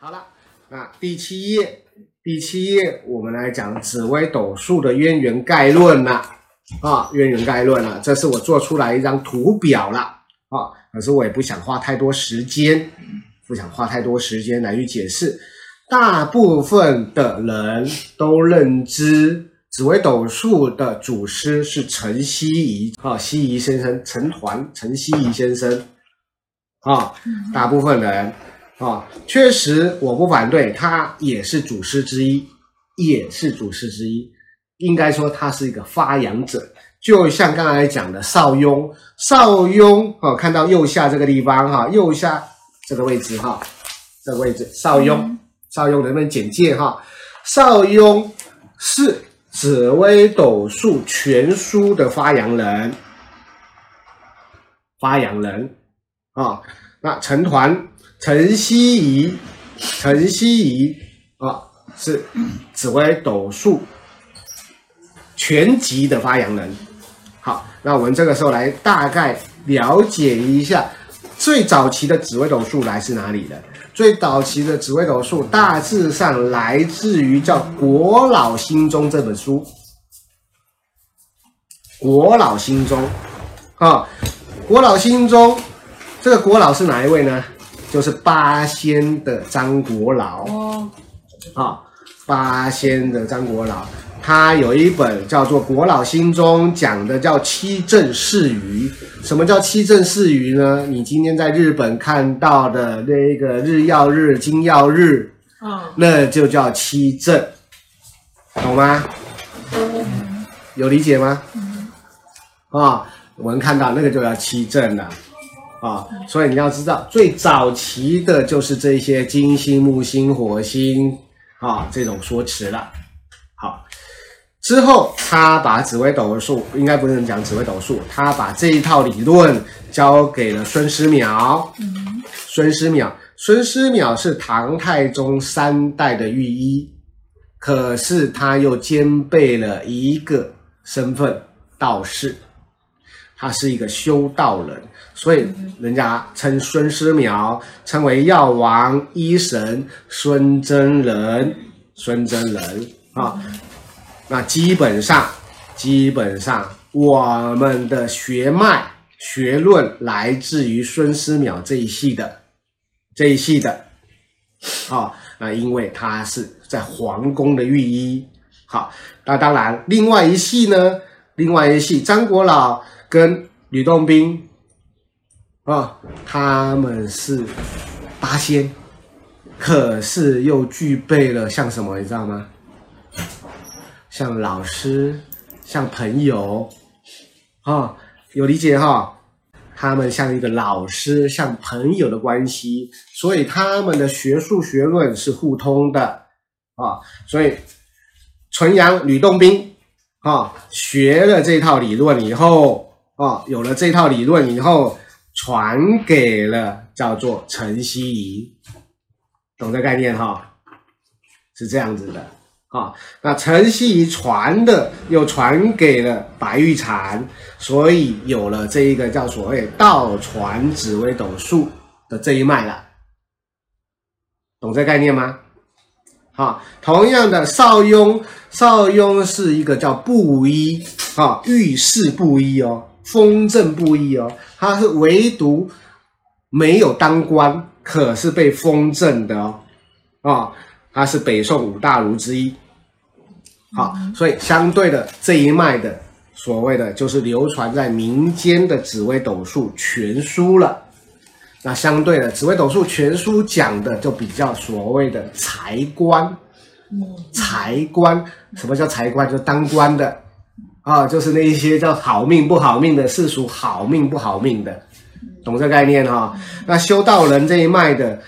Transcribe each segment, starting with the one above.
好了，那第七页，第七页我们来讲紫微斗数的渊源概论了啊，渊源概论了，这是我做出来一张图表了啊，可是我也不想花太多时间，不想花太多时间来去解释。大部分的人都认知紫微斗数的祖师是陈希夷啊，希夷先生，陈抟，陈希夷先生啊，大部分人。啊，确实，我不反对，他也是祖师之一，也是祖师之一。应该说，他是一个发扬者。就像刚才讲的邵雍，邵雍啊，看到右下这个地方哈，右下这个位置哈，这个位置，邵雍，邵雍能不能简介哈？邵雍是紫微斗数全书的发扬人，发扬人啊。那陈摶。陈希夷，陈希夷啊，是紫微斗数全集的发扬人。好，那我们这个时候来大概了解一下最早期的紫微斗数来自哪里的？最早期的紫微斗数大致上来自于叫《国老心中》这本书，《国老心中》啊，《国老心中》这个国老是哪一位呢？就是八仙的张国老哦，啊，八仙的张国老，他有一本叫做《国老心中》，讲的叫七正四余。什么叫七正四余呢？你今天在日本看到的那个日曜日、金曜日，啊，那就叫七正，懂吗？有理解吗？啊，我们看到那个就叫七正了。啊，所以你要知道，最早期的就是这些金星、木星、火星啊这种说辞了。好，之后他把紫微斗数，应该不能讲紫微斗数，他把这一套理论交给了孙思邈。嗯，孙思邈，孙思邈是唐太宗三代的御医，可是他又兼备了一个身份，道士。他是一个修道人，所以人家称孙思邈称为药王医神孙真人，孙真人啊。那基本上，基本上我们的学脉学论来自于孙思邈这一系的这一系的啊。那因为他是在皇宫的御医。好，那当然另外一系呢，另外一系张国老。跟吕洞宾啊，他们是八仙，可是又具备了像什么，你知道吗？像老师，像朋友，啊，有理解哈？他们像一个老师，像朋友的关系，所以他们的学术学论是互通的啊。所以纯阳吕洞宾啊，学了这套理论以后。哦，有了这套理论以后，传给了叫做陈希夷，懂这概念哈、是这样子的啊、那陈希夷传的又传给了白玉禅，所以有了这一个叫所谓倒传紫微斗数的这一脉了，懂这概念吗？好、同样的邵雍，邵雍是一个叫布衣啊，御史布衣哦。封镇布衣哦，他是唯独没有当官，可是被封正的哦，啊、哦，他是北宋五大儒之一。好，所以相对的这一脉的所谓的就是流传在民间的紫微斗数全书了。那相对的紫微斗数全书讲的就比较所谓的财官，财官，什么叫财官？就当官的。啊，就是那一些叫好命不好命的，世俗好命不好命的，懂这概念哈、哦？那修道人这一脉的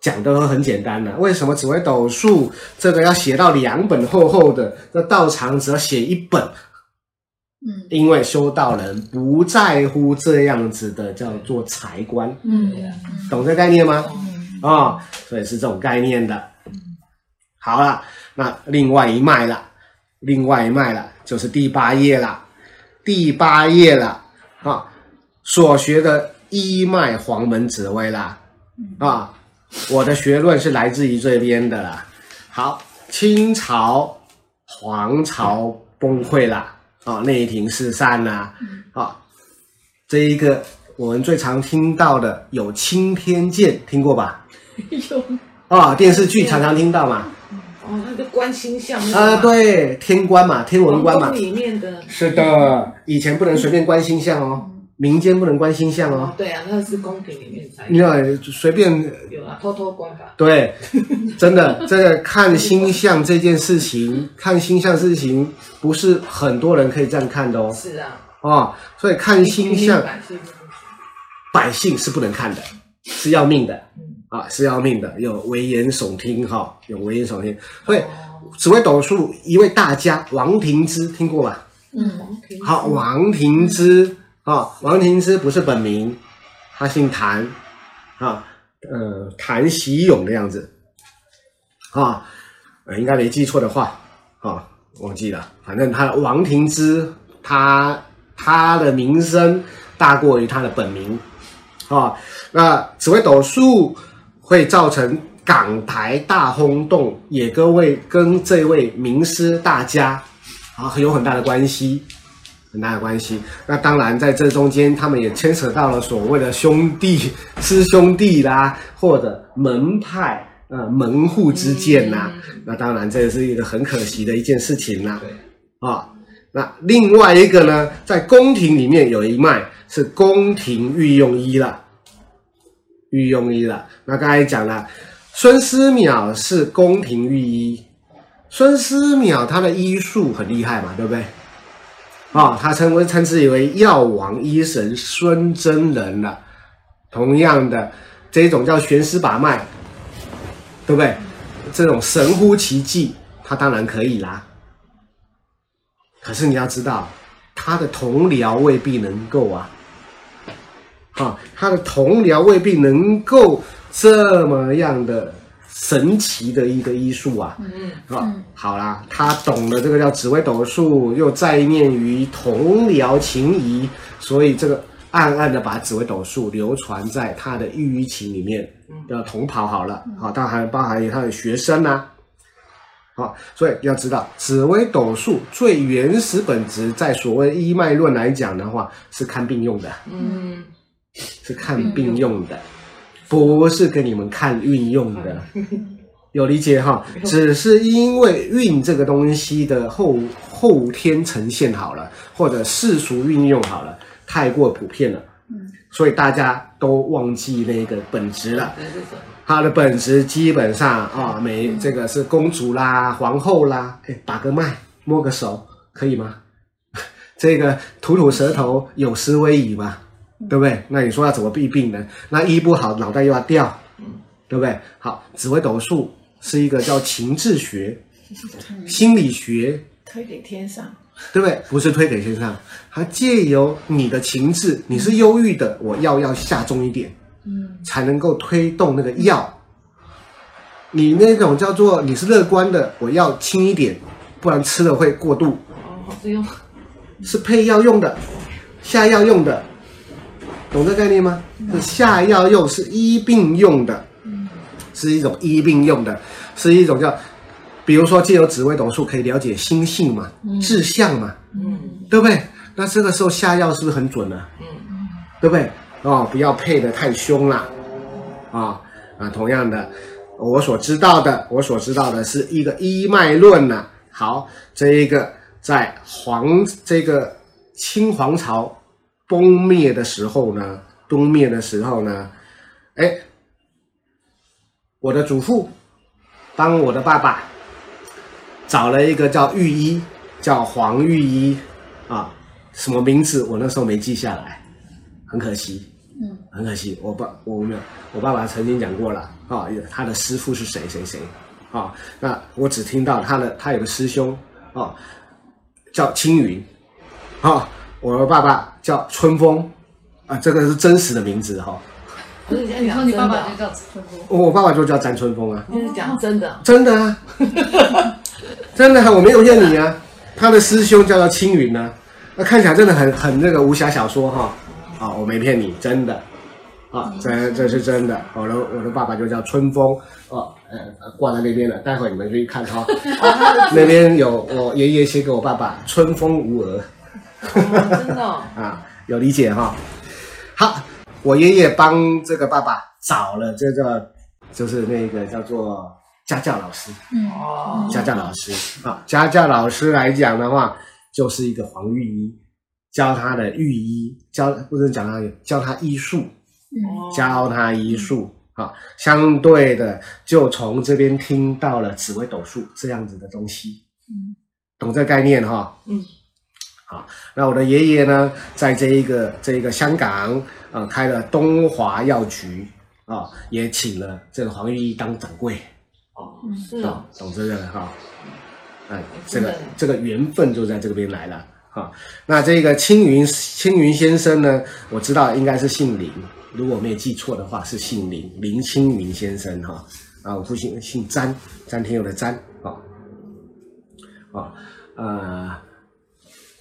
讲的很简单了，为什么只会斗数这个要写到两本厚厚的？那道场只要写一本，嗯，因为修道人不在乎这样子的叫做财官，嗯，懂这概念吗？啊、嗯哦，所以是这种概念的。好了，那另外一脉了，另外一脉了。就是第八页了，第八页了啊！所学的一脉黄门紫薇啦，啊，我的学论是来自于这边的啦。好，清朝、皇朝崩溃了啊，内廷四散啦，啊，这一个我们最常听到的有青天剑，听过吧？有啊，电视剧常常听到嘛。哦，那个观星象啊，对，天官嘛，天文官嘛。里面的。是的，以前不能随便观星象哦。民间不能观星象哦，哦。对啊，那是宫廷里面才。你要随便。有啊，偷偷观吧。对，真的，这个看星象这件事情，看星象事情不是很多人可以这样看的哦。是啊。哦，所以看星象，百姓是不能看的，是要命的。嗯。啊，是要命的，有危言耸听哈、哦，有危言耸听。所以，紫微斗数一位大家王庭之听过吧？嗯。好，王庭之。啊、哦，王庭之不是本名，他姓谭，啊，呃，谭喜勇的样子，啊，呃，应该没记错的话，啊，忘记了，反正他王庭之，他他的名声大过于他的本名，啊，那紫微斗数会造成港台大轰动，也各位跟这位名师大家啊有很大的关系。很大的关系。那当然，在这中间，他们也牵扯到了所谓的兄弟、师兄弟啦，或者门派、呃门户之见呐。那当然，这是一个很可惜的一件事情啦。啊，那另外一个呢，在宫廷里面有一脉是宫廷御用医了，御用医了。那刚才讲了，孙思邈是宫廷御医，孙思邈他的医术很厉害嘛，对不对？啊、哦，他称为称之为药王医神孙真人了。同样的，这种叫悬丝把脉，对不对？这种神乎其技，他当然可以啦。可是你要知道，他的同僚未必能够啊。啊、哦，他的同僚未必能够这么样的。神奇的一个医术啊，嗯，啊，好啦，他懂了这个叫紫微斗数，又在念于同僚情谊，所以这个暗暗的把紫微斗数流传在他的御医情里面，的同袍好了，好，当然还包含有他的学生呐，好，所以要知道紫微斗数最原始本质，在所谓医脉论来讲的话，是看病用的，嗯，是看病用的。不是给你们看运用的，有理解哈？只是因为运这个东西的后后天呈现好了，或者世俗运用好了，太过普遍了，所以大家都忘记那个本质了。它的本质基本上啊，每这个是公主啦、皇后啦，哎，把个脉、摸个手，可以吗？这个吐吐舌头，有失威仪吗？对不对？那你说要怎么避病呢？那医不好，脑袋又要掉，对不对？好，紫微斗数是一个叫情志学、心理学，推给天上，对不对？不是推给天上，它借由你的情志，你是忧郁的，我药要下重一点，嗯，才能够推动那个药。你那种叫做你是乐观的，我要轻一点，不然吃了会过度。哦，是用，是配药用的，下药用的。懂这概念吗？是下药用，是医病用的，是一种医病用的，是一种叫，比如说借由紫微斗数可以了解心性嘛，志向嘛，嗯，对不对？那这个时候下药是不是很准呢？嗯，对不对？哦，不要配的太凶了，啊啊，同样的，我所知道的，我所知道的是一个一脉论呢。好，这一个在黄这个清皇朝。崩灭的时候呢，东灭的时候呢，哎，我的祖父帮我的爸爸找了一个叫御医，叫黄御医啊，什么名字我那时候没记下来，很可惜，嗯，很可惜，我爸我没有，我爸爸曾经讲过了啊，他的师父是谁谁谁啊，那我只听到他的他有个师兄啊，叫青云啊。我爸爸叫春风，啊，这个是真实的名字哈。不是你说你爸爸就叫春风？我爸爸就叫詹春风啊。你是讲真的？真的啊，真的，我没有骗你啊。他的师兄叫做青云呢，那看起来真的很很那个武侠小说哈。啊，我没骗你，真的，啊，这这是真的。我的我的爸爸就叫春风哦，呃，挂在那边了。待会你们可以看哈，那边有我爷爷写给我爸爸“春风无儿”，真的 啊，有理解哈。好，我爷爷帮这个爸爸找了这个，就是那个叫做家教老师，嗯，家教老师。啊，家教老师来讲的话，就是一个黄御医，教他的御医，教不能讲他教他医术。教他医术啊，相对的就从这边听到了紫微斗数这样子的东西，嗯，懂这个概念哈，嗯，好，那我的爷爷呢，在这一个这一个香港啊，开了东华药局啊，也请了这个黄玉医当掌柜，哦，是啊，懂这个哈，哎，这个这个缘分就在这边来了哈，那这个青云青云先生呢，我知道应该是姓林。如果我没有记错的话，是姓林，林青云先生哈。啊，我父亲姓詹，詹天佑的詹啊。啊，呃，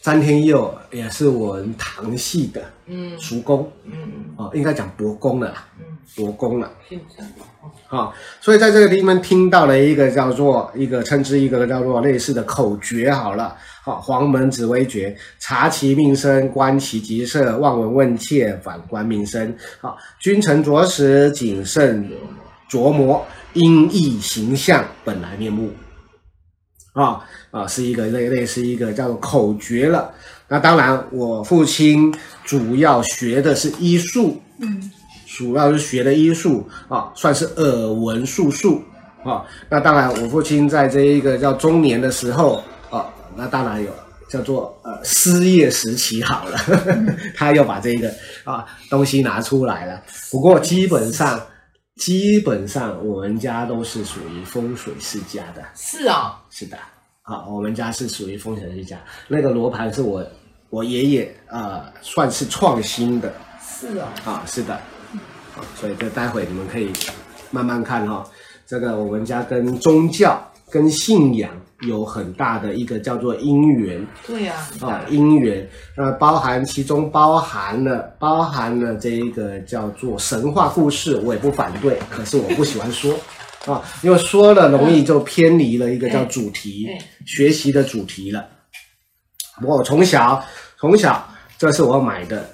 詹天佑也是我们唐系的，嗯，叔公，嗯哦，应该讲伯公了，嗯，伯公了。好，所以在这个地方听到了一个叫做一个称之一个叫做类似的口诀，好了。好黄门紫微诀，察其命生，观其吉色，望闻问切，反观命生。好，君臣着实，谨慎琢磨，音译形象，本来面目。啊啊，是一个类类似一个叫做口诀了。那当然，我父亲主要学的是医术，嗯，主要是学的医术啊，算是耳闻术数啊。那当然，我父亲在这一个叫中年的时候啊。那当然有叫做呃失业时期好了，呵 呵他又把这个啊东西拿出来了。不过基本上基本上我们家都是属于风水世家的。是啊，是的，啊，我们家是属于风水世家。那个罗盘是我我爷爷啊、呃、算是创新的。是啊，啊是的，啊所以这待会你们可以慢慢看哈、哦。这个我们家跟宗教跟信仰。有很大的一个叫做因缘，对呀，啊因缘，那包含其中包含了包含了这一个叫做神话故事，我也不反对，可是我不喜欢说，啊，因为说了容易就偏离了一个叫主题，学习的主题了。我从小从小，这是我买的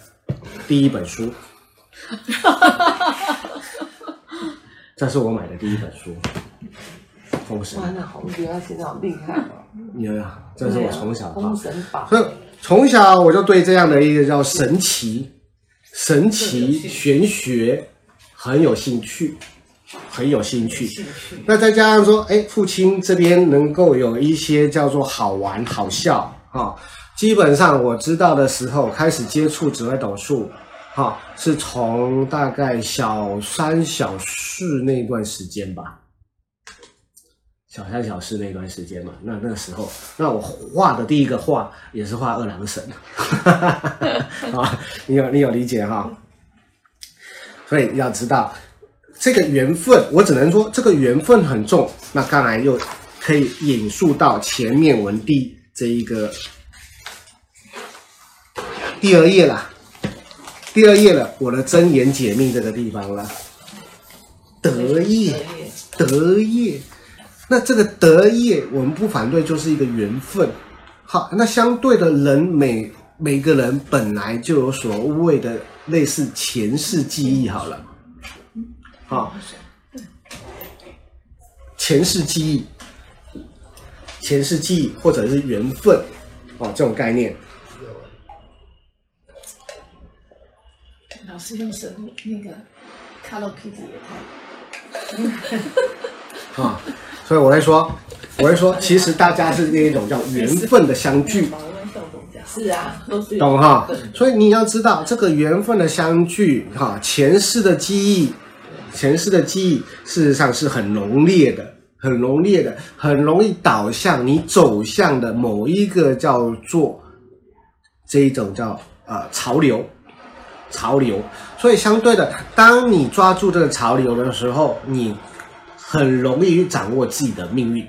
第一本书，这是我买的第一本书。封神，哇，那洪觉他现在好厉害哦！有有，这是我从小封神榜，所以从小我就对这样的一个叫神奇、神奇玄学很有兴趣，很有兴趣。那再加上说，哎，父亲这边能够有一些叫做好玩、好笑啊、哦。基本上我知道的时候，开始接触紫微斗数，哈、哦，是从大概小三、小四那段时间吧。小三小四那段时间嘛，那那个时候，那我画的第一个画也是画二郎神，啊，你有你有理解哈？所以要知道这个缘分，我只能说这个缘分很重。那看来又可以引述到前面文第这一个第二页了，第二页了，我的真言解密这个地方了，得业，得业。那这个德业，我们不反对，就是一个缘分。好，那相对的人，每每个人本来就有所谓的类似前世记忆。好了，好，前世记忆，前世记忆或者是缘分，哦，这种概念。老师用神那个 Hello Kitty 也太，啊。所以我会说，我会说，其实大家是那一种叫缘分的相聚，是啊，都是懂哈。所以你要知道，这个缘分的相聚，哈，前世的记忆，前世的记忆，事实上是很浓烈的，很浓烈的，很容易导向你走向的某一个叫做这一种叫呃潮流，潮流。所以相对的，当你抓住这个潮流的时候，你。很容易去掌握自己的命运，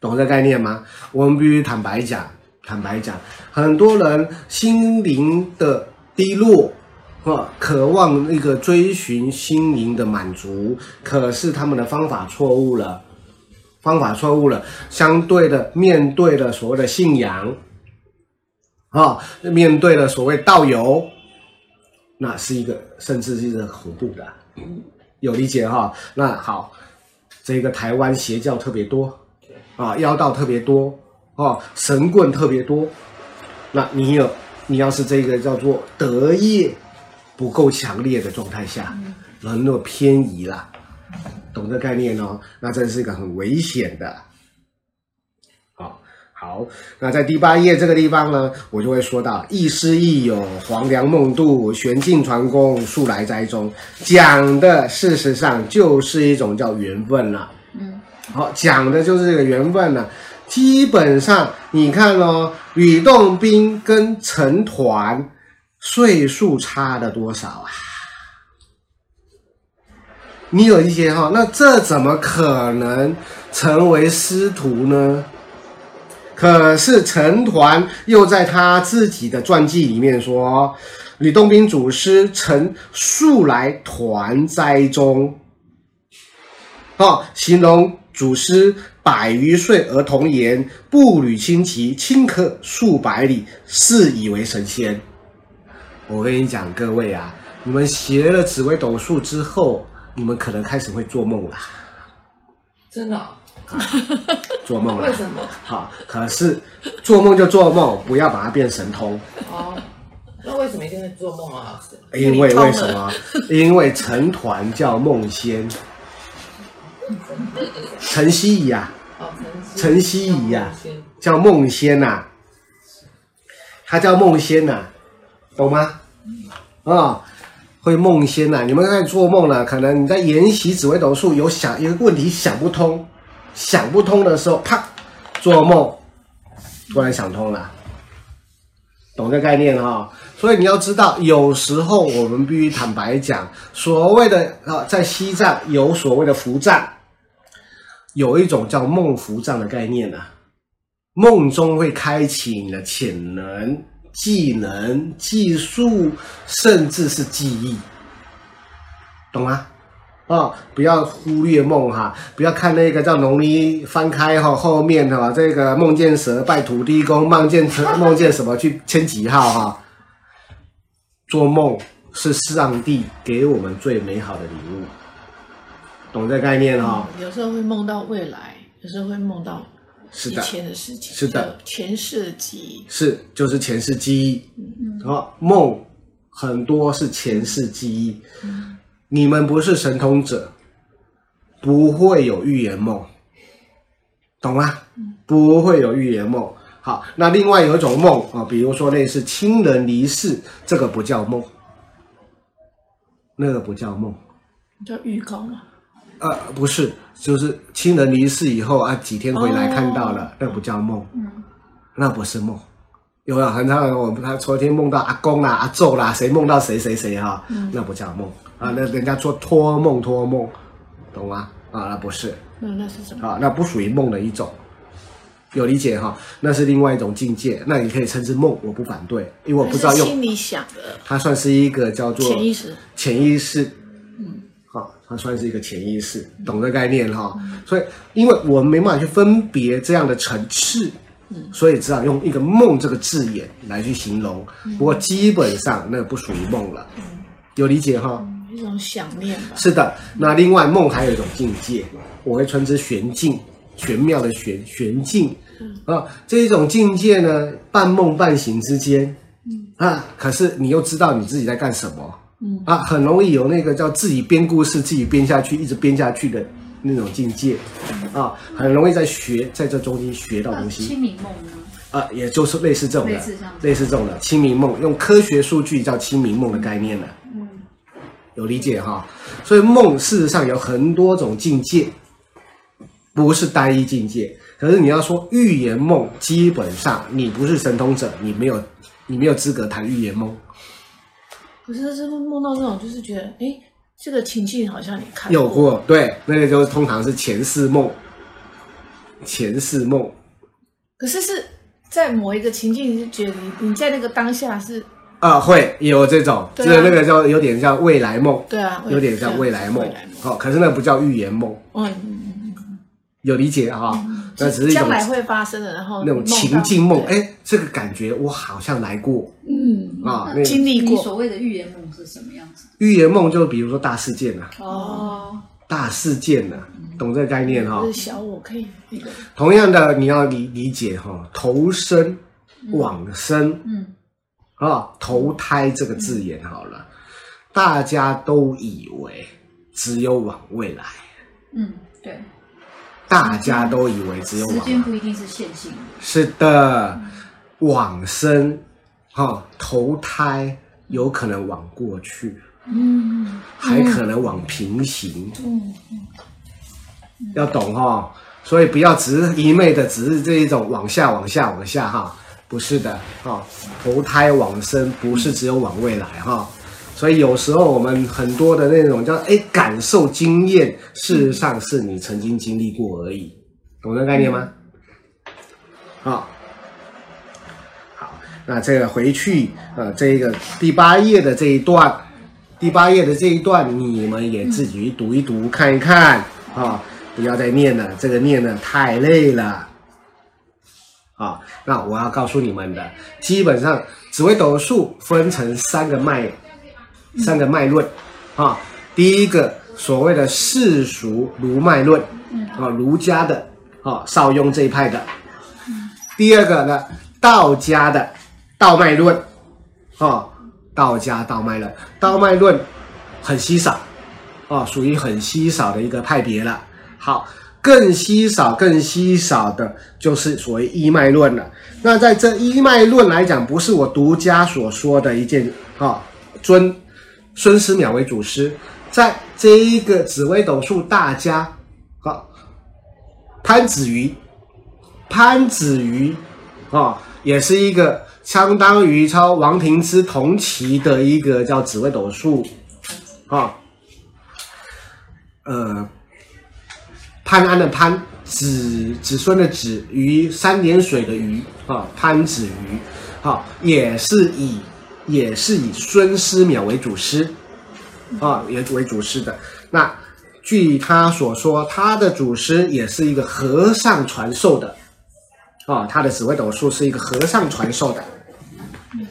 懂这概念吗？我们必须坦白讲，坦白讲，很多人心灵的低落，或渴望那个追寻心灵的满足，可是他们的方法错误了，方法错误了，相对的面对了所谓的信仰，啊，面对了所谓道友，那是一个甚至是一个恐怖的，有理解哈？那好，这个台湾邪教特别多，啊，妖道特别多，啊，神棍特别多，那你有你要是这个叫做德业。不够强烈的状态下，人若偏移了，懂这概念哦？那真是一个很危险的。好，那在第八页这个地方呢，我就会说到亦师亦友，黄粱梦渡，玄镜传功，素来斋宗，讲的事实上就是一种叫缘分了。嗯，好，讲的就是这个缘分了。基本上你看哦，吕洞宾跟陈抟。岁数差了多少啊？你有一些哈，那这怎么可能成为师徒呢？可是陈摶又在他自己的传记里面说，吕洞宾祖师曾数来团斋中，哦，形容祖师百余岁而童颜，步履轻骑，顷可数百里，是以为神仙。我跟你讲，各位啊，你们学了紫微斗数之后，你们可能开始会做梦了。真的、啊？做梦了？为什么？好，可是做梦就做梦，不要把它变神通。哦，那为什么一定会做梦啊？因为为什么？因为成团叫梦仙，陈希怡啊，陈希怡啊，叫梦仙呐，他叫梦仙呐。懂吗？啊、哦，会梦仙呐、啊！你们在做梦了，可能你在研习紫微斗数，有想一个问题想不通，想不通的时候，啪，做梦，突然想通了，懂这概念哈、哦？所以你要知道，有时候我们必须坦白讲，所谓的啊，在西藏有所谓的伏藏，有一种叫梦伏藏的概念呢、啊，梦中会开启你的潜能。技能、技术，甚至是记忆，懂吗？哦，不要忽略梦哈，不要看那个叫农历翻开哈，后面哈这个梦见蛇拜土地公，梦见蛇 梦见什么去签几号哈？做梦是上帝给我们最美好的礼物，懂这概念哈、嗯？有时候会梦到未来，有时候会梦到。是的，以前的事情，是的，前世的记忆是，就是前世记忆。嗯嗯，好，梦很多是前世记忆。嗯，你们不是神通者，不会有预言梦，懂吗？嗯，不会有预言梦。好，那另外有一种梦啊，比如说类似亲人离世，这个不叫梦，那个不叫梦，叫预告吗？呃，不是，就是亲人离世以后啊，几天回来看到了，哦、那不叫梦，嗯，那不是梦。有啊，很常我们他昨天梦到阿公啦、阿祖啦，谁梦到谁谁谁哈，嗯、那不叫梦啊，那人家说托梦托梦，懂吗？啊，那不是，那那是什么？啊，那不属于梦的一种，有理解哈？那是另外一种境界，那你可以称之梦，我不反对，因为我不知道用心里想的，它算是一个叫做潜意识，潜意识。它算是一个潜意识，懂这概念哈。所以，因为我们没办法去分别这样的层次，所以只好用一个“梦”这个字眼来去形容。不过，基本上那不属于梦了，有理解哈？一种想念吧。是的。那另外，梦还有一种境界，我会称之玄境，玄妙的玄玄境啊。这一种境界呢，半梦半醒之间，啊，可是你又知道你自己在干什么。嗯啊，很容易有那个叫自己编故事，自己编下去，一直编下去的那种境界，啊，很容易在学，在这中间学到东西。清明梦呢？啊，也就是类似这种的，类似，类似这种的清明梦，用科学数据叫清明梦的概念了。嗯，有理解哈？所以梦事实上有很多种境界，不是单一境界。可是你要说预言梦，基本上你不是神通者，你没有，你没有资格谈预言梦。可是，是不是梦到那种，就是觉得，哎，这个情境好像你看过有过，对，那个就是通常是前世梦，前世梦。可是是在某一个情境，是觉得你你在那个当下是啊，会有这种，就是那个叫有点像未来梦，对啊，有点像未来梦，好，可是那不叫预言梦，嗯，有理解哈，那只是将来会发生的，然后那种情境梦，哎，这个感觉我好像来过，嗯啊，经历过。所谓的预言梦是什么样子？预言梦就比如说大事件呐，哦，大事件呐，懂这个概念哈？小我可以那个。同样的，你要理理解哈，投身、往生，嗯。啊，投胎这个字眼好了，嗯、大家都以为只有往未来。嗯，对。大家都以为只有往。时间不一定是线性。是的，往生，哈，投胎有可能往过去，嗯，还可能往平行，嗯嗯，要懂哈，所以不要只是一昧的，只是这一种往下、往下、往下哈。不是的，哈，投胎往生不是只有往未来哈，所以有时候我们很多的那种叫哎感受经验，事实上是你曾经经历过而已，懂这个概念吗？好，好，那这个回去呃，这个第八页的这一段，第八页的这一段你们也自己读一读看一看啊，不要再念了，这个念了太累了。啊，那我要告诉你们的，基本上紫微斗数分成三个脉，三个脉论，啊，第一个所谓的世俗儒脉论，啊，儒家的，啊，邵雍这一派的，第二个呢，道家的道脉论，啊，道家道脉论，道脉论很稀少，啊，属于很稀少的一个派别了，好。更稀少、更稀少的，就是所谓一脉论了。那在这一脉论来讲，不是我独家所说的一件啊。尊孙思邈为祖师，在这一个紫微斗数大家，啊，潘子瑜，潘子瑜啊，也是一个相当于超王亭之同期的一个叫紫微斗数，啊，呃。潘安的潘，子子孙的子，鱼三点水的鱼啊，潘子鱼，好，也是以也是以孙思邈为祖师，啊，也为主师的。那据他所说，他的祖师也是一个和尚传授的，啊，他的紫微斗数是一个和尚传授的，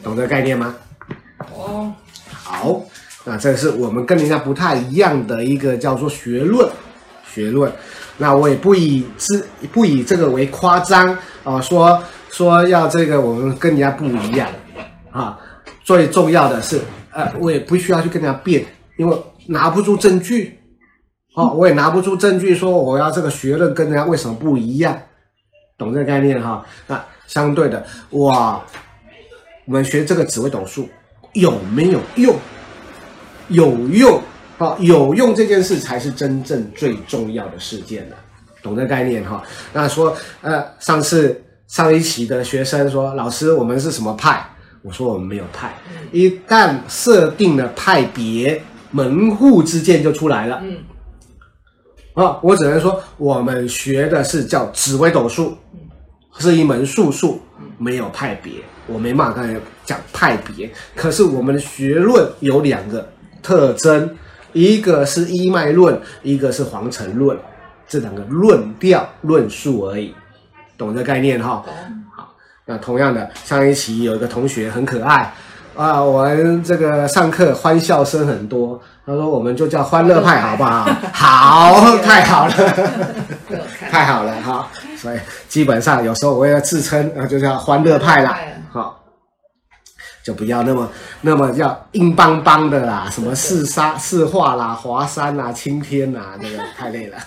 懂这个概念吗？哦，好，那这是我们跟人家不太一样的一个叫做学论，学论。那我也不以之不以这个为夸张啊，说说要这个我们跟人家不一样啊。最重要的是，呃，我也不需要去跟人家辩，因为拿不出证据，哦，我也拿不出证据说我要这个学论跟人家为什么不一样，懂这个概念哈？那相对的，哇，我们学这个紫微斗数有没有用？有用。好，有用这件事才是真正最重要的事件了，懂这概念哈？那说，呃，上次上一期的学生说，老师，我们是什么派？我说我们没有派。一旦设定了派别，门户之见就出来了。嗯。啊，我只能说，我们学的是叫紫微斗数，是一门术数，没有派别。我没办法刚才讲派别，可是我们的学论有两个特征。一个是一脉论，一个是皇城论，这两个论调论述而已，懂这概念哈？好，那同样的，上一期有一个同学很可爱啊，我们这个上课欢笑声很多，他说我们就叫欢乐派好不好？好，太好了，太好了哈！所以基本上有时候我要自称啊，就叫欢乐派了，好。就不要那么那么要硬邦邦的啦，什么四沙四化啦、华山啦、青天啦，那个太累了。